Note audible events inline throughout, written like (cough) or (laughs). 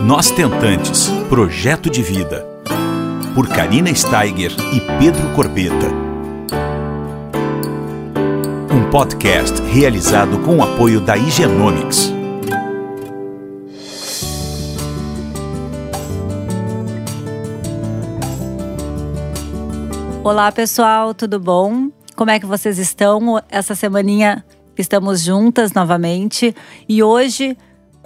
Nós Tentantes Projeto de Vida. Por Karina Steiger e Pedro Corbeta. Um podcast realizado com o apoio da Higienomics. Olá pessoal, tudo bom? Como é que vocês estão? Essa semaninha estamos juntas novamente e hoje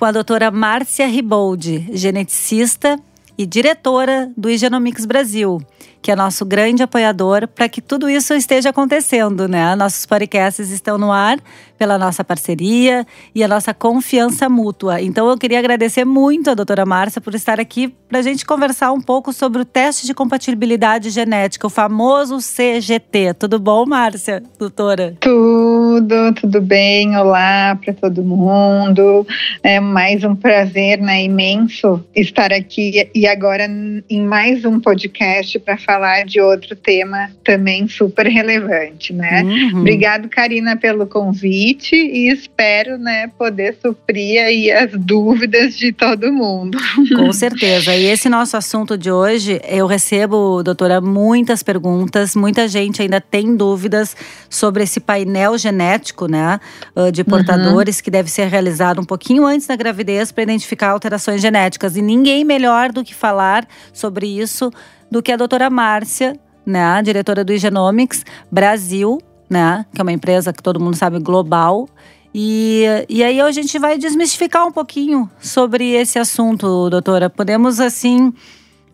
com a doutora Márcia Riboldi, geneticista e diretora do Higienomics Brasil, que é nosso grande apoiador para que tudo isso esteja acontecendo, né? Nossos podcasts estão no ar pela nossa parceria e a nossa confiança mútua. Então eu queria agradecer muito a doutora Márcia por estar aqui para a gente conversar um pouco sobre o teste de compatibilidade genética, o famoso CGT. Tudo bom, Márcia, doutora? Tudo, tudo bem. Olá para todo mundo. É mais um prazer, né, imenso estar aqui e agora em mais um podcast para falar de outro tema também super relevante, né? Uhum. Obrigado, Karina, pelo convite convite e espero, né, poder suprir aí as dúvidas de todo mundo. Com certeza. E esse nosso assunto de hoje, eu recebo, doutora, muitas perguntas, muita gente ainda tem dúvidas sobre esse painel genético, né, ah, de portadores uhum. que deve ser realizado um pouquinho antes da gravidez para identificar alterações genéticas. E ninguém melhor do que falar sobre isso do que a doutora Márcia, né, diretora do Genomics Brasil, né? Que é uma empresa que todo mundo sabe global. E, e aí a gente vai desmistificar um pouquinho sobre esse assunto, doutora. Podemos, assim,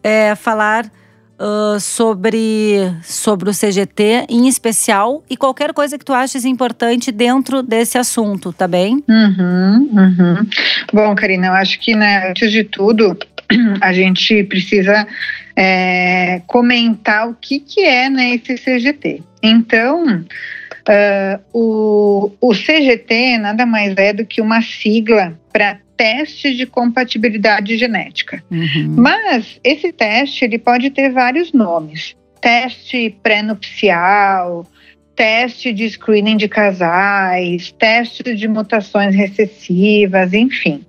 é, falar uh, sobre, sobre o CGT em especial e qualquer coisa que tu aches importante dentro desse assunto, tá bem? Uhum, uhum. Bom, Karina, eu acho que, né, antes de tudo, (clears throat) a gente precisa é, comentar o que, que é né, esse CGT. Então, uh, o, o CGT nada mais é do que uma sigla para teste de compatibilidade genética. Uhum. Mas esse teste ele pode ter vários nomes. Teste pré-nupcial, teste de screening de casais, teste de mutações recessivas, enfim.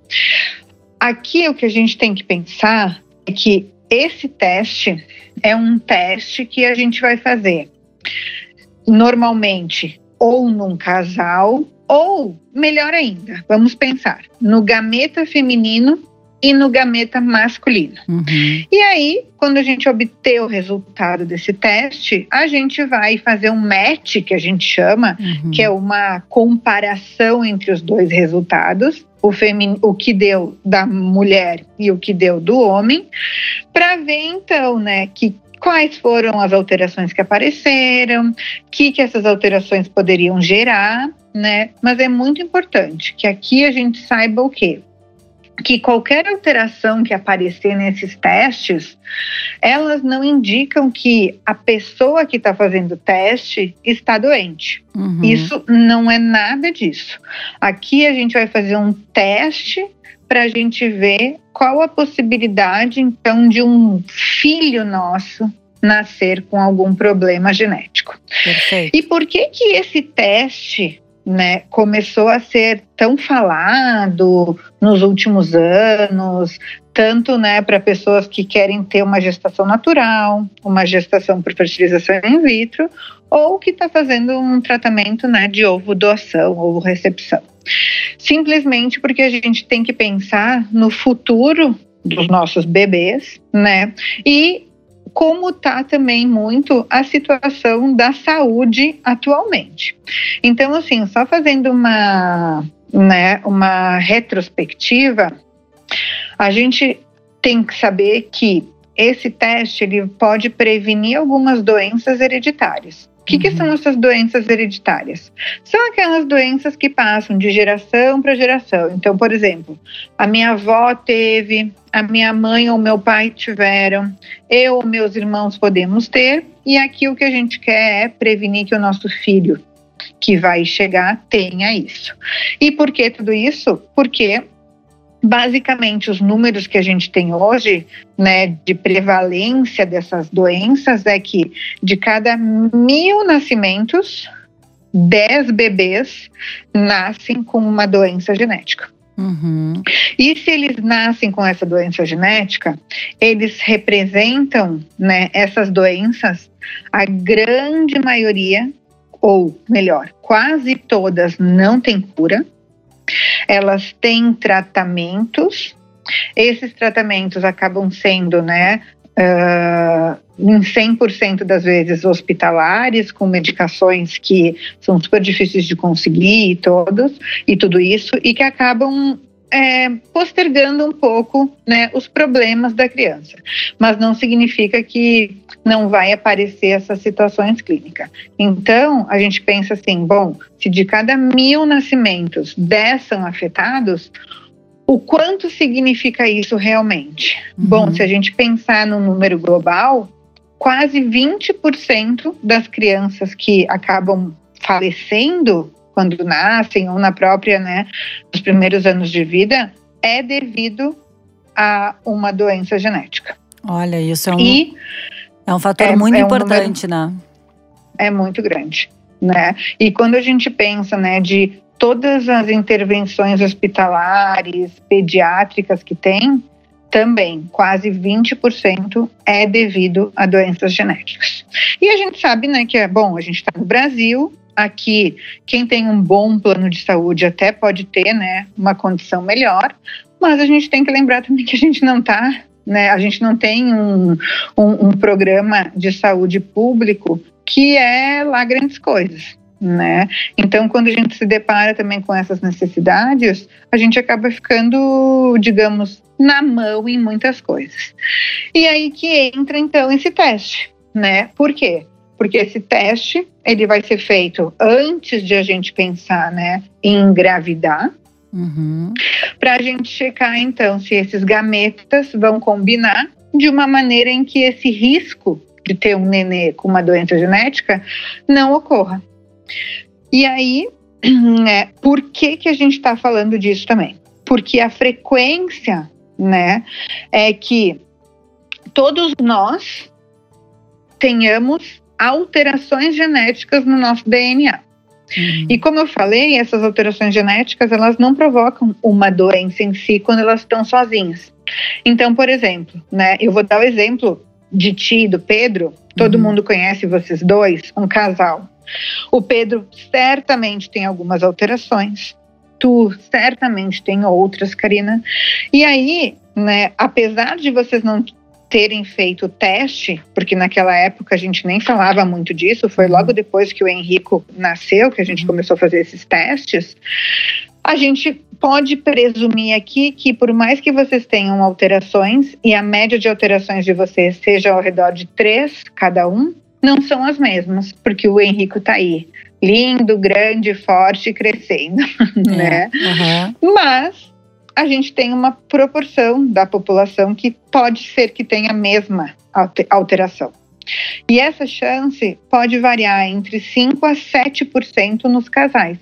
Aqui o que a gente tem que pensar é que esse teste é um teste que a gente vai fazer normalmente ou num casal, ou melhor ainda, vamos pensar no gameta feminino e no gameta masculino. Uhum. E aí, quando a gente obter o resultado desse teste, a gente vai fazer um match, que a gente chama, uhum. que é uma comparação entre os dois resultados, o, femin... o que deu da mulher e o que deu do homem, para ver então, né, que quais foram as alterações que apareceram, o que, que essas alterações poderiam gerar, né? Mas é muito importante que aqui a gente saiba o quê? que qualquer alteração que aparecer nesses testes, elas não indicam que a pessoa que está fazendo o teste está doente. Uhum. Isso não é nada disso. Aqui a gente vai fazer um teste para a gente ver qual a possibilidade, então, de um filho nosso nascer com algum problema genético. Perfeito. E por que que esse teste né, começou a ser tão falado nos últimos anos, tanto né, para pessoas que querem ter uma gestação natural, uma gestação por fertilização in vitro, ou que está fazendo um tratamento né, de ovo doação, ovo recepção simplesmente porque a gente tem que pensar no futuro dos nossos bebês, né? E como está também muito a situação da saúde atualmente. Então, assim, só fazendo uma, né, uma retrospectiva, a gente tem que saber que esse teste ele pode prevenir algumas doenças hereditárias. O que, que, são uhum. essas doenças hereditárias? São aquelas doenças que passam de geração para geração. Então, por exemplo, a minha avó teve, a minha mãe ou meu pai tiveram, eu ou meus irmãos podemos ter, e aqui o que a gente quer é prevenir que o nosso filho que vai chegar tenha isso. E por que tudo isso? Porque Basicamente, os números que a gente tem hoje, né, de prevalência dessas doenças, é que de cada mil nascimentos, 10 bebês nascem com uma doença genética. Uhum. E se eles nascem com essa doença genética, eles representam né, essas doenças, a grande maioria, ou melhor, quase todas não têm cura. Elas têm tratamentos. Esses tratamentos acabam sendo, né, uh, em 100% das vezes hospitalares, com medicações que são super difíceis de conseguir todos, e tudo isso, e que acabam é, postergando um pouco né, os problemas da criança. Mas não significa que não vai aparecer essas situações clínicas. Então, a gente pensa assim: bom, se de cada mil nascimentos, 10 são afetados, o quanto significa isso realmente? Uhum. Bom, se a gente pensar no número global, quase 20% das crianças que acabam falecendo quando nascem ou na própria, né, nos primeiros anos de vida, é devido a uma doença genética. Olha, isso é um, e é um fator é, muito é importante, um número, né? É muito grande, né? E quando a gente pensa, né, de todas as intervenções hospitalares, pediátricas que tem, também quase 20% é devido a doenças genéticas. E a gente sabe, né, que é bom, a gente está no Brasil, aqui quem tem um bom plano de saúde até pode ter, né, uma condição melhor, mas a gente tem que lembrar também que a gente não está, né, a gente não tem um, um, um programa de saúde público que é lá grandes coisas. Né? Então, quando a gente se depara também com essas necessidades, a gente acaba ficando, digamos, na mão em muitas coisas. E aí que entra então esse teste, né? Por quê? Porque esse teste ele vai ser feito antes de a gente pensar, né, em engravidar. Uhum. Para a gente checar então se esses gametas vão combinar de uma maneira em que esse risco de ter um nenê com uma doença genética não ocorra. E aí, (clears throat) é, por que, que a gente está falando disso também? Porque a frequência, né, é que todos nós tenhamos alterações genéticas no nosso DNA. Uhum. E como eu falei, essas alterações genéticas elas não provocam uma doença em si quando elas estão sozinhas. Então, por exemplo, né, eu vou dar o exemplo de ti e do Pedro. Todo uhum. mundo conhece vocês dois, um casal. O Pedro certamente tem algumas alterações. Tu certamente tem outras, Karina. E aí, né, apesar de vocês não terem feito o teste, porque naquela época a gente nem falava muito disso, foi uhum. logo depois que o Henrico nasceu que a gente uhum. começou a fazer esses testes. A gente pode presumir aqui que, por mais que vocês tenham alterações e a média de alterações de vocês seja ao redor de três cada um, não são as mesmas, porque o Henrico está aí, lindo, grande, forte, crescendo, (laughs) é, né? Uhum. Mas a gente tem uma proporção da população que pode ser que tenha a mesma alteração. E essa chance pode variar entre 5 a 7% nos casais.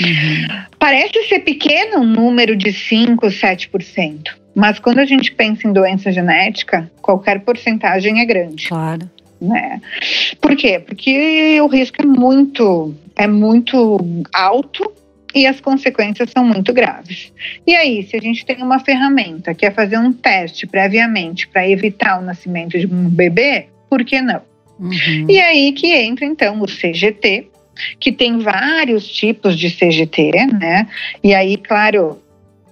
Uhum. Parece ser pequeno um número de 5, 7%, mas quando a gente pensa em doença genética, qualquer porcentagem é grande. Claro né? Por quê? Porque o risco é muito, é muito alto e as consequências são muito graves. E aí, se a gente tem uma ferramenta que é fazer um teste previamente para evitar o nascimento de um bebê, por que não? Uhum. E aí que entra então o CGT, que tem vários tipos de CGT, né? E aí, claro,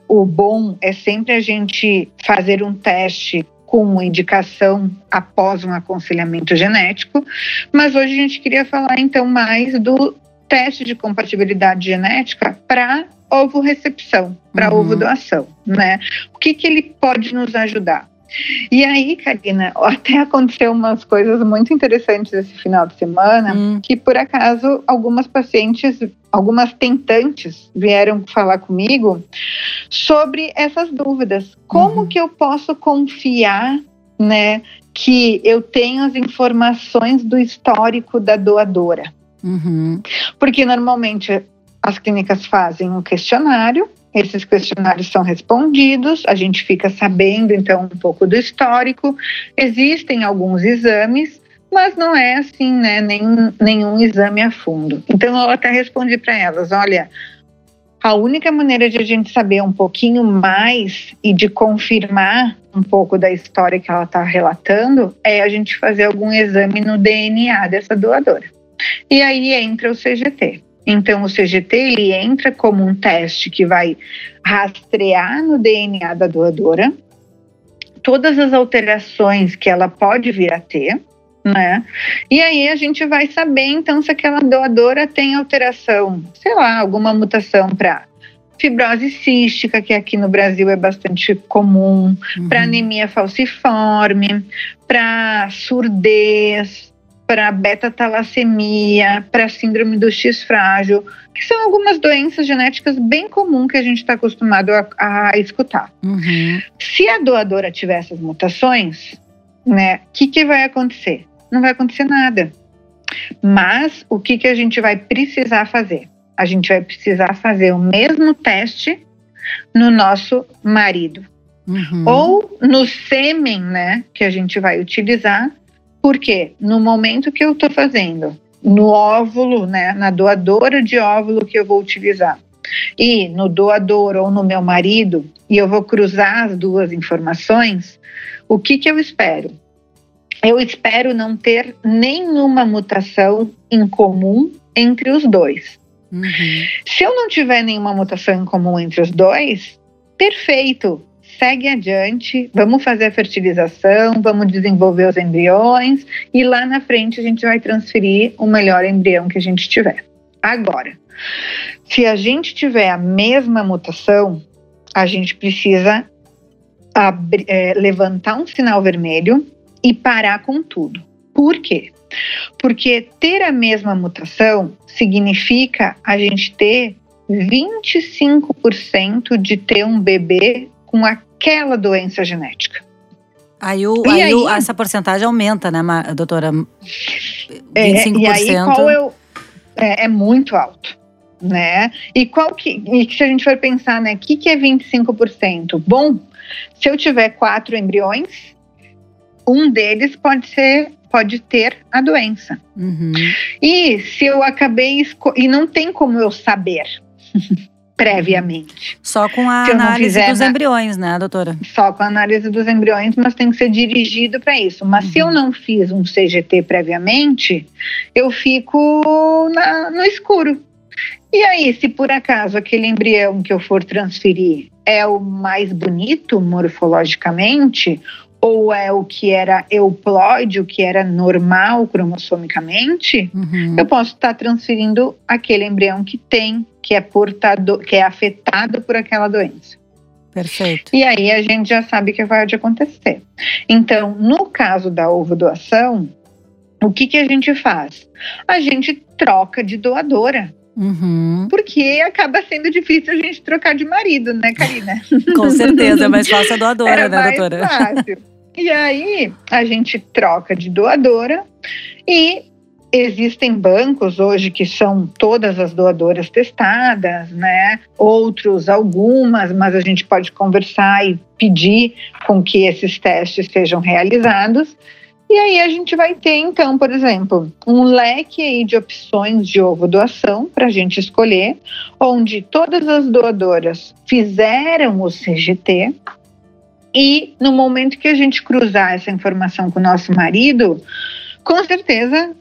o bom é sempre a gente fazer um teste com indicação após um aconselhamento genético, mas hoje a gente queria falar então mais do teste de compatibilidade genética para ovo recepção, para uhum. ovo doação, né? O que, que ele pode nos ajudar? E aí, Karina, até aconteceu umas coisas muito interessantes esse final de semana, hum. que por acaso algumas pacientes, algumas tentantes vieram falar comigo sobre essas dúvidas. Como uhum. que eu posso confiar, né, que eu tenho as informações do histórico da doadora? Uhum. Porque normalmente as clínicas fazem um questionário esses questionários são respondidos, a gente fica sabendo então um pouco do histórico. Existem alguns exames, mas não é assim, né? Nenhum, nenhum exame a fundo. Então eu até respondi para elas: olha, A única maneira de a gente saber um pouquinho mais e de confirmar um pouco da história que ela está relatando é a gente fazer algum exame no DNA dessa doadora. E aí entra o CGT. Então, o CGT ele entra como um teste que vai rastrear no DNA da doadora todas as alterações que ela pode vir a ter, né? E aí a gente vai saber então se aquela doadora tem alteração, sei lá, alguma mutação para fibrose cística, que aqui no Brasil é bastante comum, uhum. para anemia falciforme, para surdez, para beta-talassemia, para síndrome do X frágil, que são algumas doenças genéticas bem comuns que a gente está acostumado a, a escutar. Uhum. Se a doadora tiver essas mutações, né, o que, que vai acontecer? não vai acontecer nada. Mas o que, que a gente vai precisar fazer? A gente vai precisar fazer o mesmo teste no nosso marido. Uhum. Ou no sêmen, né, que a gente vai utilizar, porque no momento que eu estou fazendo, no óvulo, né, na doadora de óvulo que eu vou utilizar, e no doador ou no meu marido, e eu vou cruzar as duas informações, o que, que eu espero? eu espero não ter nenhuma mutação em comum entre os dois. Uhum. Se eu não tiver nenhuma mutação em comum entre os dois, perfeito. Segue adiante, vamos fazer a fertilização, vamos desenvolver os embriões e lá na frente a gente vai transferir o melhor embrião que a gente tiver. Agora, se a gente tiver a mesma mutação, a gente precisa abrir, é, levantar um sinal vermelho e parar com tudo. Por quê? Porque ter a mesma mutação significa a gente ter 25% de ter um bebê com aquela doença genética. Aí, o, aí, aí essa porcentagem aumenta, né, doutora? 25%. É, e aí qual o, é, é muito alto né? E qual que, e se a gente for pensar, né, o que, que é 25%? Bom, se eu tiver quatro embriões, um deles pode ser pode ter a doença. Uhum. E se eu acabei e não tem como eu saber (laughs) previamente. Só com a análise dos na... embriões, né, doutora? Só com a análise dos embriões, mas tem que ser dirigido para isso. Mas uhum. se eu uhum. não fiz um CGT previamente, eu fico na, no escuro. E aí, se por acaso aquele embrião que eu for transferir é o mais bonito morfologicamente, ou é o que era euploide, o que era normal cromossomicamente, uhum. eu posso estar transferindo aquele embrião que tem, que é portador, que é afetado por aquela doença. Perfeito. E aí a gente já sabe que vai acontecer. Então, no caso da ovo doação, o que, que a gente faz? A gente troca de doadora. Uhum. Porque acaba sendo difícil a gente trocar de marido, né, Karina? (laughs) Com certeza, é mais (laughs) fácil a doadora, é né, mais doutora? Fácil. E aí a gente troca de doadora e existem bancos hoje que são todas as doadoras testadas, né? Outros algumas, mas a gente pode conversar e pedir com que esses testes sejam realizados. E aí a gente vai ter então, por exemplo, um leque aí de opções de ovo doação para a gente escolher, onde todas as doadoras fizeram o CGT, e no momento que a gente cruzar essa informação com o nosso marido, com certeza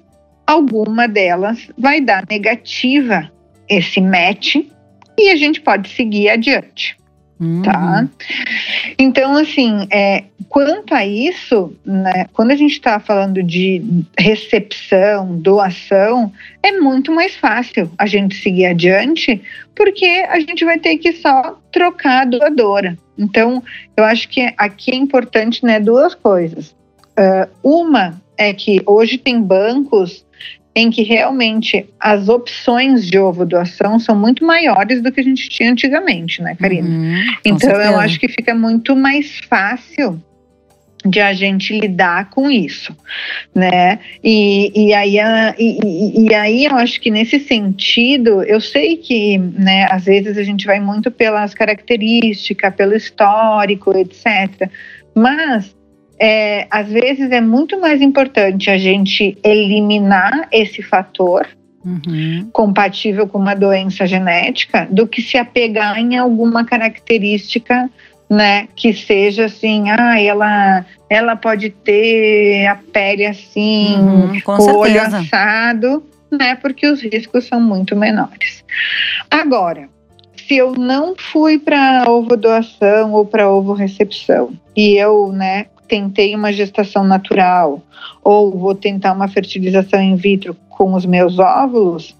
alguma delas vai dar negativa esse match e a gente pode seguir adiante. Uhum. Tá? Então, assim, é, quanto a isso, né, quando a gente está falando de recepção, doação, é muito mais fácil a gente seguir adiante, porque a gente vai ter que só trocar a doadora. Então, eu acho que aqui é importante né, duas coisas. Uh, uma é que hoje tem bancos em que realmente as opções de ovo doação são muito maiores do que a gente tinha antigamente, né, Karina? Uhum, então certeza. eu acho que fica muito mais fácil de a gente lidar com isso, né? E, e, aí, e, e, aí eu acho que nesse sentido, eu sei que, né, às vezes a gente vai muito pelas características, pelo histórico, etc. Mas é, às vezes é muito mais importante a gente eliminar esse fator uhum. compatível com uma doença genética do que se apegar em alguma característica né, que seja assim, ah, ela, ela pode ter a pele assim, uhum, o olho assado, né, porque os riscos são muito menores. Agora, se eu não fui para ovo doação ou para ovo recepção e eu, né, tentei uma gestação natural ou vou tentar uma fertilização in vitro com os meus óvulos,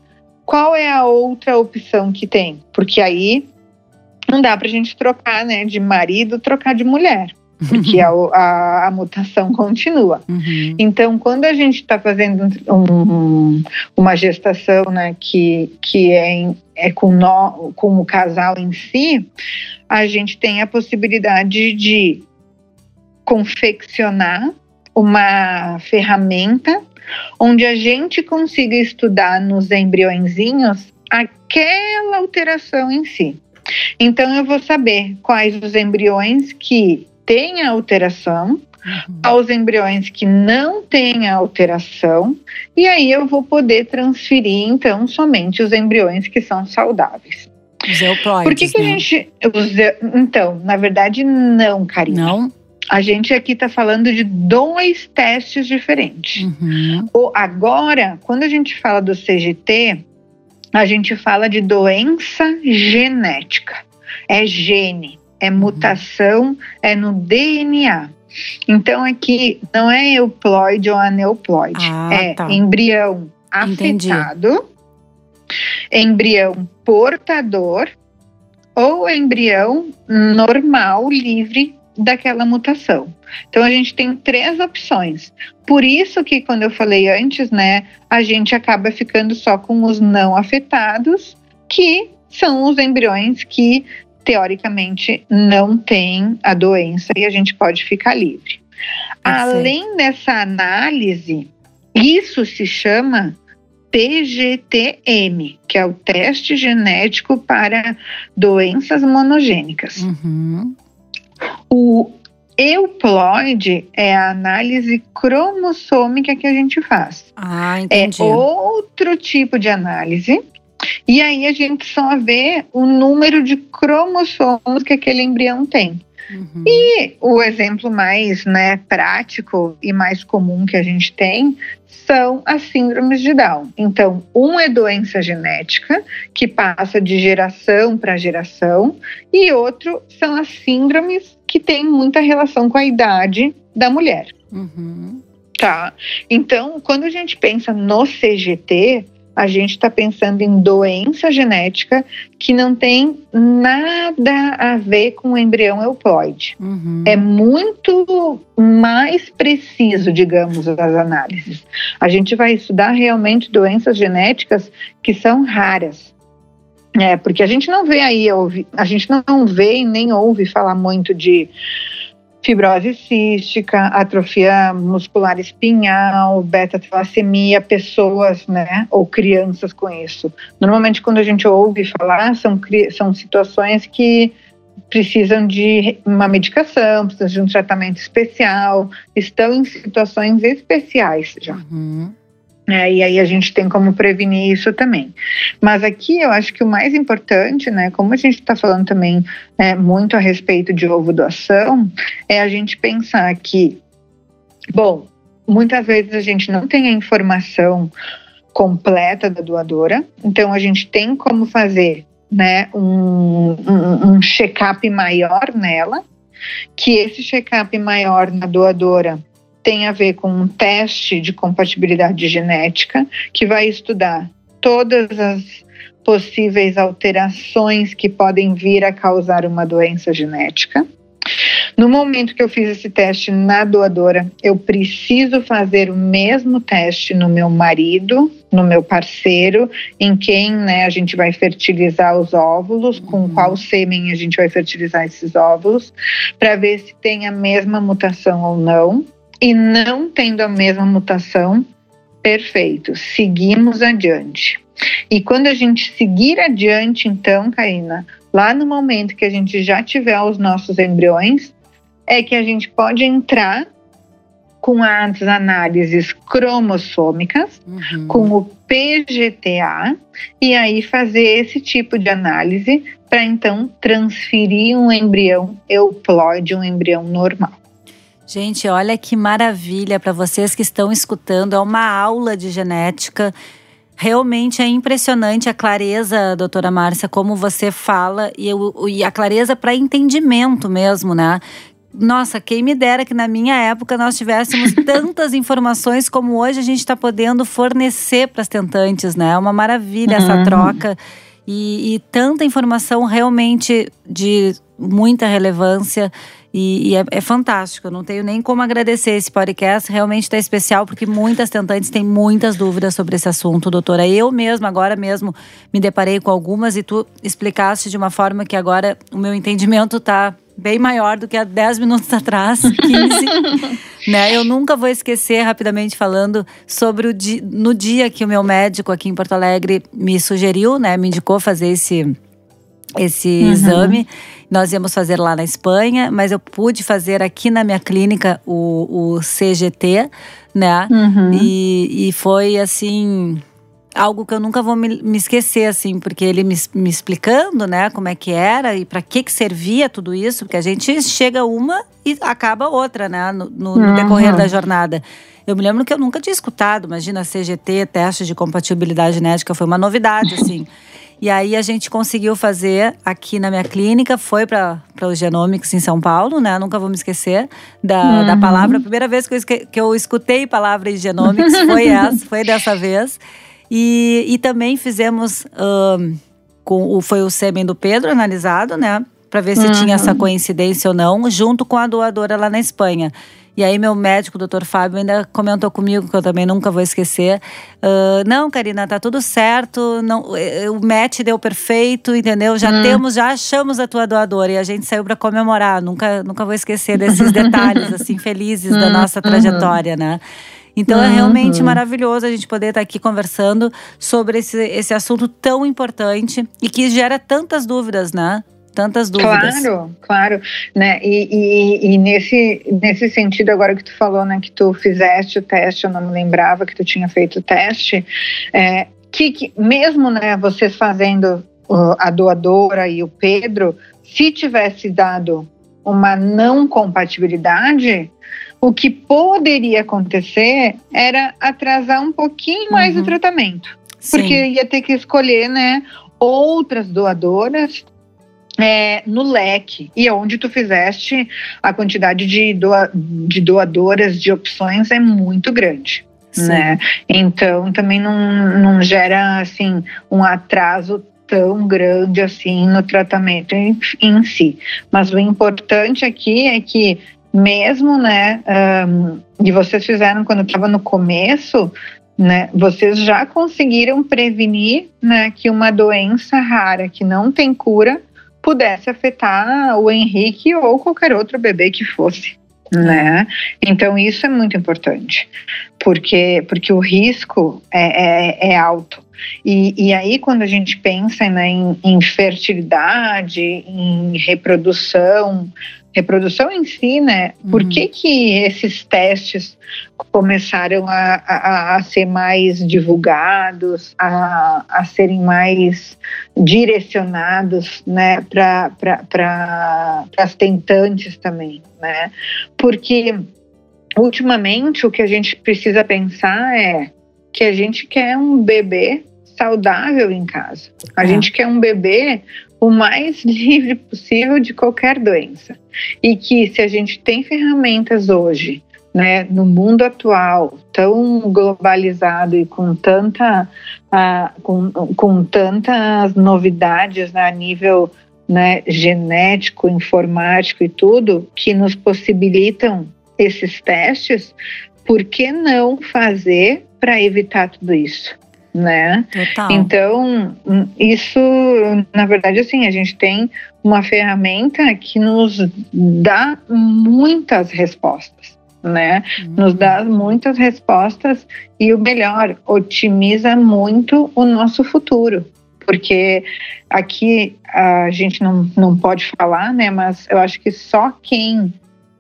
qual é a outra opção que tem? Porque aí não dá para a gente trocar, né, de marido, trocar de mulher, porque a, a, a mutação (laughs) continua. Uhum. Então, quando a gente está fazendo um, uma gestação, né, que, que é, é com, com o casal em si, a gente tem a possibilidade de confeccionar uma ferramenta onde a gente consiga estudar nos embriõezinhos aquela alteração em si. Então eu vou saber quais os embriões que têm a alteração, uhum. aos embriões que não têm a alteração, e aí eu vou poder transferir então somente os embriões que são saudáveis. Os euploides, Por que, que a né? gente. Então, na verdade, não, Karina. Não? A gente aqui está falando de dois testes diferentes. Uhum. O, agora, quando a gente fala do CGT, a gente fala de doença genética. É gene, é uhum. mutação, é no DNA. Então aqui não é euploide ou aneuploide, ah, é tá. embrião afetado, Entendi. embrião portador ou embrião normal, livre daquela mutação. Então a gente tem três opções. Por isso que quando eu falei antes, né, a gente acaba ficando só com os não afetados, que são os embriões que teoricamente não têm a doença e a gente pode ficar livre. Além dessa análise, isso se chama TGTM, que é o teste genético para doenças monogênicas. Uhum. O euploide é a análise cromossômica que a gente faz. Ah, entendi. É outro tipo de análise. E aí a gente só vê o número de cromossomos que aquele embrião tem. Uhum. E o exemplo mais né, prático e mais comum que a gente tem são as síndromes de Down. Então, um é doença genética, que passa de geração para geração, e outro são as síndromes que têm muita relação com a idade da mulher. Uhum. Tá? Então, quando a gente pensa no CGT, a gente está pensando em doença genética que não tem nada a ver com o embrião euploide. Uhum. É muito mais preciso, digamos, as análises. A gente vai estudar realmente doenças genéticas que são raras. É, porque a gente não vê aí, a gente não vê e nem ouve falar muito de fibrose cística, atrofia muscular espinhal, beta-talassemia, pessoas, né, ou crianças com isso. Normalmente, quando a gente ouve falar, são, são situações que precisam de uma medicação, precisam de um tratamento especial, estão em situações especiais já. Uhum. É, e aí a gente tem como prevenir isso também. Mas aqui eu acho que o mais importante, né, como a gente está falando também é, muito a respeito de ovo doação, é a gente pensar que, bom, muitas vezes a gente não tem a informação completa da doadora, então a gente tem como fazer né, um, um, um check-up maior nela, que esse check-up maior na doadora tem a ver com um teste de compatibilidade genética que vai estudar todas as possíveis alterações que podem vir a causar uma doença genética. No momento que eu fiz esse teste na doadora, eu preciso fazer o mesmo teste no meu marido, no meu parceiro, em quem né, a gente vai fertilizar os óvulos, com uhum. qual sêmen a gente vai fertilizar esses óvulos, para ver se tem a mesma mutação ou não e não tendo a mesma mutação, perfeito, seguimos adiante. E quando a gente seguir adiante, então, Karina, lá no momento que a gente já tiver os nossos embriões, é que a gente pode entrar com as análises cromossômicas, uhum. com o PGTA, e aí fazer esse tipo de análise para então transferir um embrião euploide, um embrião normal. Gente, olha que maravilha para vocês que estão escutando, é uma aula de genética. Realmente é impressionante a clareza, doutora Márcia, como você fala e, e a clareza para entendimento mesmo, né? Nossa, quem me dera que na minha época nós tivéssemos (laughs) tantas informações como hoje a gente está podendo fornecer para as tentantes, né? É uma maravilha essa uhum. troca e, e, tanta informação realmente de muita relevância. E, e é, é, fantástico. Eu não tenho nem como agradecer esse podcast. Realmente está especial, porque muitas tentantes têm muitas dúvidas sobre esse assunto, doutora. Eu mesma, agora mesmo, me deparei com algumas e tu explicaste de uma forma que agora o meu entendimento está bem maior do que há 10 minutos atrás, (laughs) 15. né? Eu nunca vou esquecer, rapidamente falando, sobre o di no dia que o meu médico aqui em Porto Alegre me sugeriu, né? Me indicou fazer esse, esse uhum. exame. Nós íamos fazer lá na Espanha, mas eu pude fazer aqui na minha clínica o, o CGT, né? Uhum. E, e foi assim algo que eu nunca vou me, me esquecer, assim, porque ele me, me, explicando, né, como é que era e para que que servia tudo isso, porque a gente chega uma e acaba outra, né, no, no, no uhum. decorrer da jornada. Eu me lembro que eu nunca tinha escutado, imagina CGT, teste de compatibilidade genética, foi uma novidade, assim. (laughs) E aí a gente conseguiu fazer aqui na minha clínica, foi para o Genomics em São Paulo, né? Nunca vou me esquecer da, uhum. da palavra. A primeira vez que eu, que eu escutei palavra em Genomics foi (laughs) essa, foi dessa vez. E, e também fizemos, um, com o, foi o sêmen do Pedro analisado, né? Para ver se uhum. tinha essa coincidência ou não, junto com a doadora lá na Espanha. E aí meu médico, o doutor Fábio, ainda comentou comigo, que eu também nunca vou esquecer. Uh, não, Karina, tá tudo certo. Não, eh, o match deu perfeito, entendeu? Já hum. temos, já achamos a tua doadora. E a gente saiu para comemorar. Nunca, nunca vou esquecer desses (laughs) detalhes, assim, felizes da nossa trajetória, né? Então uhum. é realmente uhum. maravilhoso a gente poder estar aqui conversando sobre esse, esse assunto tão importante e que gera tantas dúvidas, né? Tantas dúvidas. Claro, claro. Né? E, e, e, nesse, nesse sentido, agora que tu falou, né, que tu fizeste o teste, eu não me lembrava que tu tinha feito o teste, é, que, que mesmo né, vocês fazendo a doadora e o Pedro, se tivesse dado uma não compatibilidade, o que poderia acontecer era atrasar um pouquinho mais uhum. o tratamento. Porque Sim. ia ter que escolher, né, outras doadoras é, no leque e onde tu fizeste a quantidade de, doa, de doadoras de opções é muito grande. Né? Então também não, não gera assim um atraso tão grande assim no tratamento em, em si. Mas o importante aqui é que mesmo, né, um, e vocês fizeram quando estava no começo, né, vocês já conseguiram prevenir, né, que uma doença rara que não tem cura pudesse afetar o Henrique ou qualquer outro bebê que fosse. Né? Então isso é muito importante, porque, porque o risco é, é, é alto. E, e, aí, quando a gente pensa né, em, em fertilidade, em reprodução, reprodução em si, né? Uhum. Por que, que esses testes começaram a, a, a ser mais divulgados, a, a serem mais direcionados, né, para pra, as tentantes também, né? Porque ultimamente o que a gente precisa pensar é que a gente quer um bebê saudável em casa. A é. gente quer um bebê o mais (laughs) livre possível de qualquer doença. E que se a gente tem ferramentas hoje, né, no mundo atual, tão globalizado e com tanta uh, com, com tantas novidades né, a nível né, genético, informático e tudo, que nos possibilitam esses testes, por que não fazer para evitar tudo isso? Né? Total. Então, isso, na verdade, assim, a gente tem uma ferramenta que nos dá muitas respostas, né? Uhum. Nos dá muitas respostas e o melhor, otimiza muito o nosso futuro. Porque aqui a gente não, não pode falar, né? Mas eu acho que só quem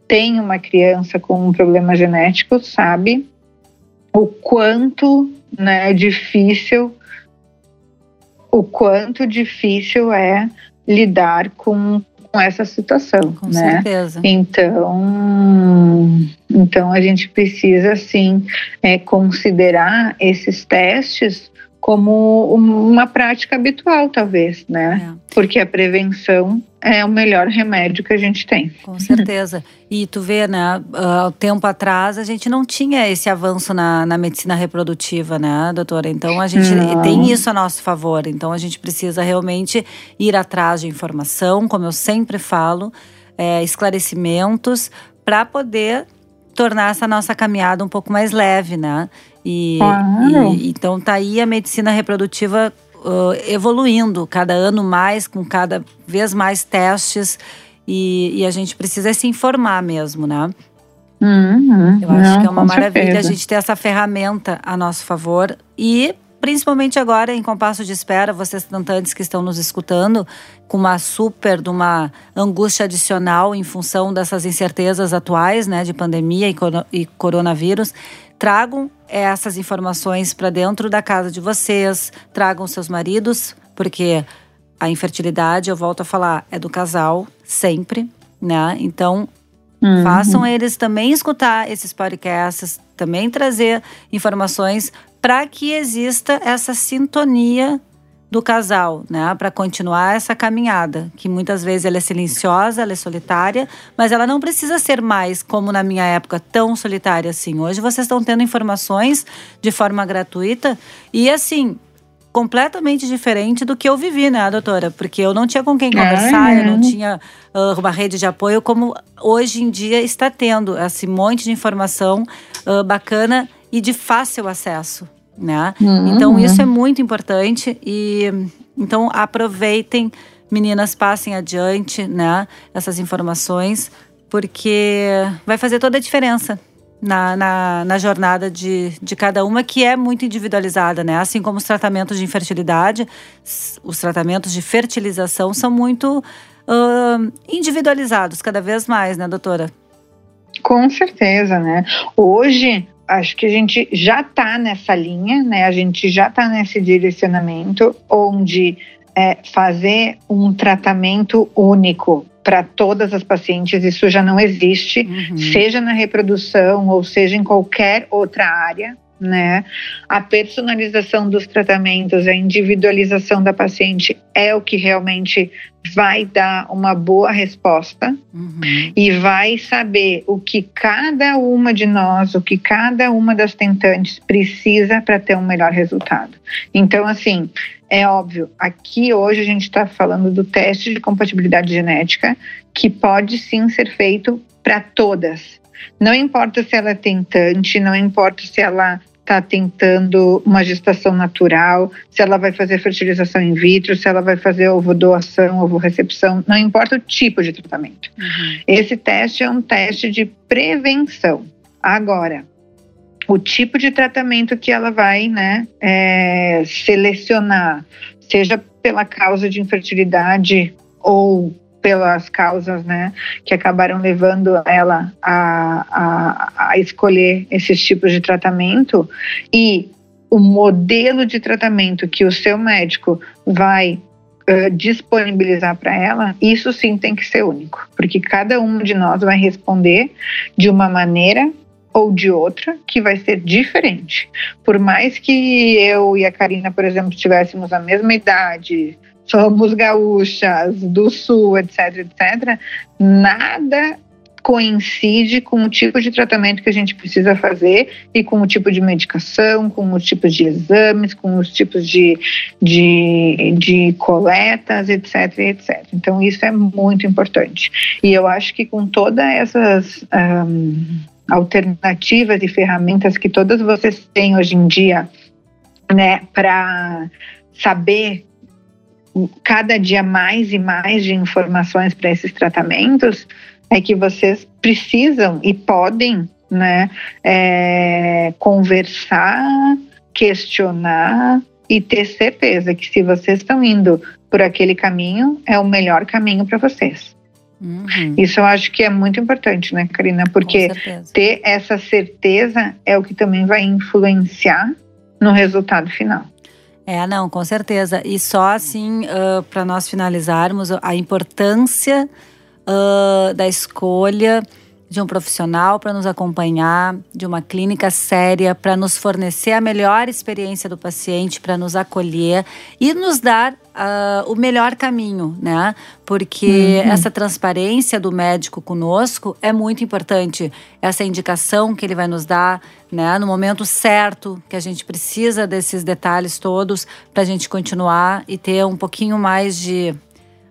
tem uma criança com um problema genético sabe o quanto né, difícil o quanto difícil é lidar com, com essa situação, com né? Certeza. Então, então a gente precisa sim é, considerar esses testes como uma prática habitual, talvez, né? É. Porque a prevenção é o melhor remédio que a gente tem. Com certeza. E tu vê, né, há uh, tempo atrás a gente não tinha esse avanço na, na medicina reprodutiva, né, doutora? Então a gente não. tem isso a nosso favor. Então a gente precisa realmente ir atrás de informação, como eu sempre falo, é, esclarecimentos, para poder tornar essa nossa caminhada um pouco mais leve, né? E, claro. e então tá aí a medicina reprodutiva uh, evoluindo cada ano mais, com cada vez mais testes. E, e, a gente precisa se informar mesmo, né? Uhum, Eu acho não, que é uma maravilha certeza. a gente ter essa ferramenta a nosso favor. E principalmente agora em compasso de espera, vocês tentantes que estão nos escutando, com uma super, de uma angústia adicional em função dessas incertezas atuais, né, de pandemia e coronavírus, tragam essas informações para dentro da casa de vocês, tragam seus maridos, porque a infertilidade, eu volto a falar, é do casal sempre, né? Então, uhum. façam eles também escutar esses podcasts, também trazer informações para que exista essa sintonia do casal, né, para continuar essa caminhada, que muitas vezes ela é silenciosa, ela é solitária, mas ela não precisa ser mais como na minha época tão solitária assim. Hoje vocês estão tendo informações de forma gratuita e assim, completamente diferente do que eu vivi, né, doutora? Porque eu não tinha com quem conversar, eu não tinha uh, uma rede de apoio como hoje em dia está tendo esse monte de informação uh, bacana e de fácil acesso, né? Uhum. Então isso é muito importante e então aproveitem, meninas, passem adiante, né? Essas informações porque vai fazer toda a diferença na, na, na, jornada de, de cada uma, que é muito individualizada, né? Assim como os tratamentos de infertilidade, os tratamentos de fertilização são muito uh, individualizados cada vez mais, né, doutora? Com certeza, né? Hoje, acho que a gente já está nessa linha, né? A gente já está nesse direcionamento onde é, fazer um tratamento único para todas as pacientes, isso já não existe, uhum. seja na reprodução ou seja em qualquer outra área né? A personalização dos tratamentos, a individualização da paciente é o que realmente vai dar uma boa resposta uhum. e vai saber o que cada uma de nós, o que cada uma das tentantes precisa para ter um melhor resultado. Então, assim, é óbvio, aqui hoje a gente está falando do teste de compatibilidade genética, que pode sim ser feito para todas. Não importa se ela é tentante, não importa se ela está tentando uma gestação natural, se ela vai fazer fertilização in vitro, se ela vai fazer ovo doação, ovo recepção, não importa o tipo de tratamento. Uhum. Esse teste é um teste de prevenção. Agora, o tipo de tratamento que ela vai né, é, selecionar, seja pela causa de infertilidade ou pelas causas né, que acabaram levando ela a, a, a escolher esses tipos de tratamento e o modelo de tratamento que o seu médico vai uh, disponibilizar para ela, isso sim tem que ser único, porque cada um de nós vai responder de uma maneira ou de outra que vai ser diferente. Por mais que eu e a Karina, por exemplo, tivéssemos a mesma idade, somos gaúchas do sul, etc, etc, nada coincide com o tipo de tratamento que a gente precisa fazer e com o tipo de medicação, com os tipos de exames, com os tipos de, de, de coletas, etc, etc. Então, isso é muito importante. E eu acho que com todas essas um, alternativas e ferramentas que todas vocês têm hoje em dia, né, para saber cada dia mais e mais de informações para esses tratamentos, é que vocês precisam e podem né, é, conversar, questionar e ter certeza que se vocês estão indo por aquele caminho, é o melhor caminho para vocês. Uhum. Isso eu acho que é muito importante, né, Karina? Porque ter essa certeza é o que também vai influenciar no resultado final. É, não, com certeza. E só assim, uh, para nós finalizarmos, a importância uh, da escolha de um profissional para nos acompanhar, de uma clínica séria para nos fornecer a melhor experiência do paciente, para nos acolher e nos dar uh, o melhor caminho, né? Porque uhum. essa transparência do médico conosco é muito importante. Essa indicação que ele vai nos dar, né? No momento certo, que a gente precisa desses detalhes todos para a gente continuar e ter um pouquinho mais de.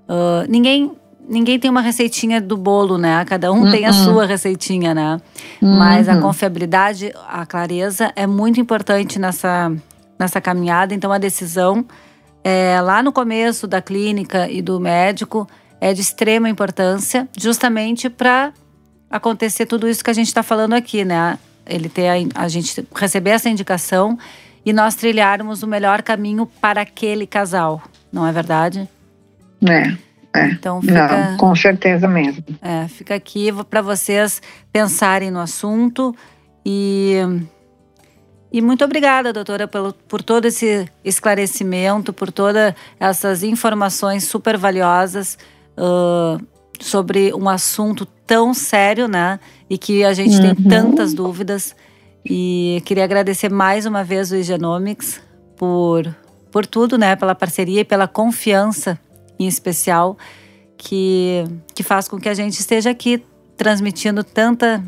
Uh, ninguém ninguém tem uma receitinha do bolo, né? Cada um tem a uhum. sua receitinha, né? Mas a uhum. confiabilidade, a clareza é muito importante nessa, nessa caminhada. Então, a decisão é, lá no começo da clínica e do médico é de extrema importância, justamente para acontecer tudo isso que a gente está falando aqui, né? Ele ter a, a gente receber essa indicação e nós trilharmos o melhor caminho para aquele casal, não é verdade? É. É, então fica, não, com certeza mesmo. É, fica aqui para vocês pensarem no assunto e e muito obrigada, doutora, pelo, por todo esse esclarecimento, por todas essas informações super valiosas uh, sobre um assunto tão sério, né? E que a gente uhum. tem tantas dúvidas. E queria agradecer mais uma vez o Igenomics por, por tudo, né? Pela parceria e pela confiança em especial, que, que faz com que a gente esteja aqui transmitindo tanta,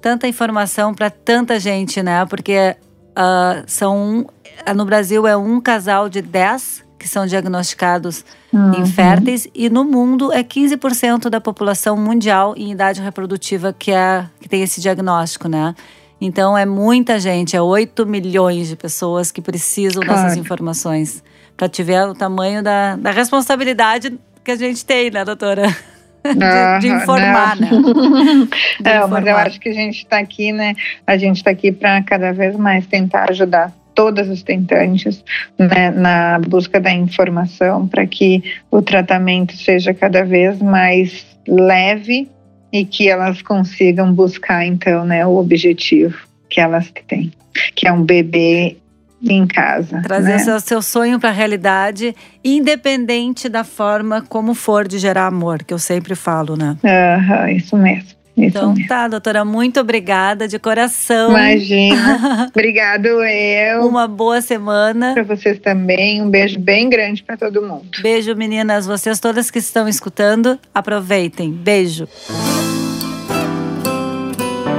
tanta informação para tanta gente, né? Porque uh, são no Brasil é um casal de 10 que são diagnosticados uhum. inférteis e no mundo é 15% da população mundial em idade reprodutiva que, é, que tem esse diagnóstico, né? Então é muita gente, é 8 milhões de pessoas que precisam claro. dessas informações para te ver o tamanho da, da responsabilidade que a gente tem, né, doutora? (laughs) De, de informar, né? (laughs) De é, informar. mas eu acho que a gente está aqui, né? A gente está aqui para cada vez mais tentar ajudar todas as tentantes né, na busca da informação para que o tratamento seja cada vez mais leve e que elas consigam buscar então né, o objetivo que elas têm, que é um bebê em casa. Trazer né? seu, seu sonho para a realidade, independente da forma como for de gerar amor, que eu sempre falo, né? Uhum, isso mesmo. Isso então mesmo. tá, doutora, muito obrigada de coração. Imagina. (laughs) Obrigado eu. Uma boa semana. Para vocês também. Um beijo bem grande para todo mundo. Beijo, meninas. Vocês todas que estão escutando, aproveitem. Beijo.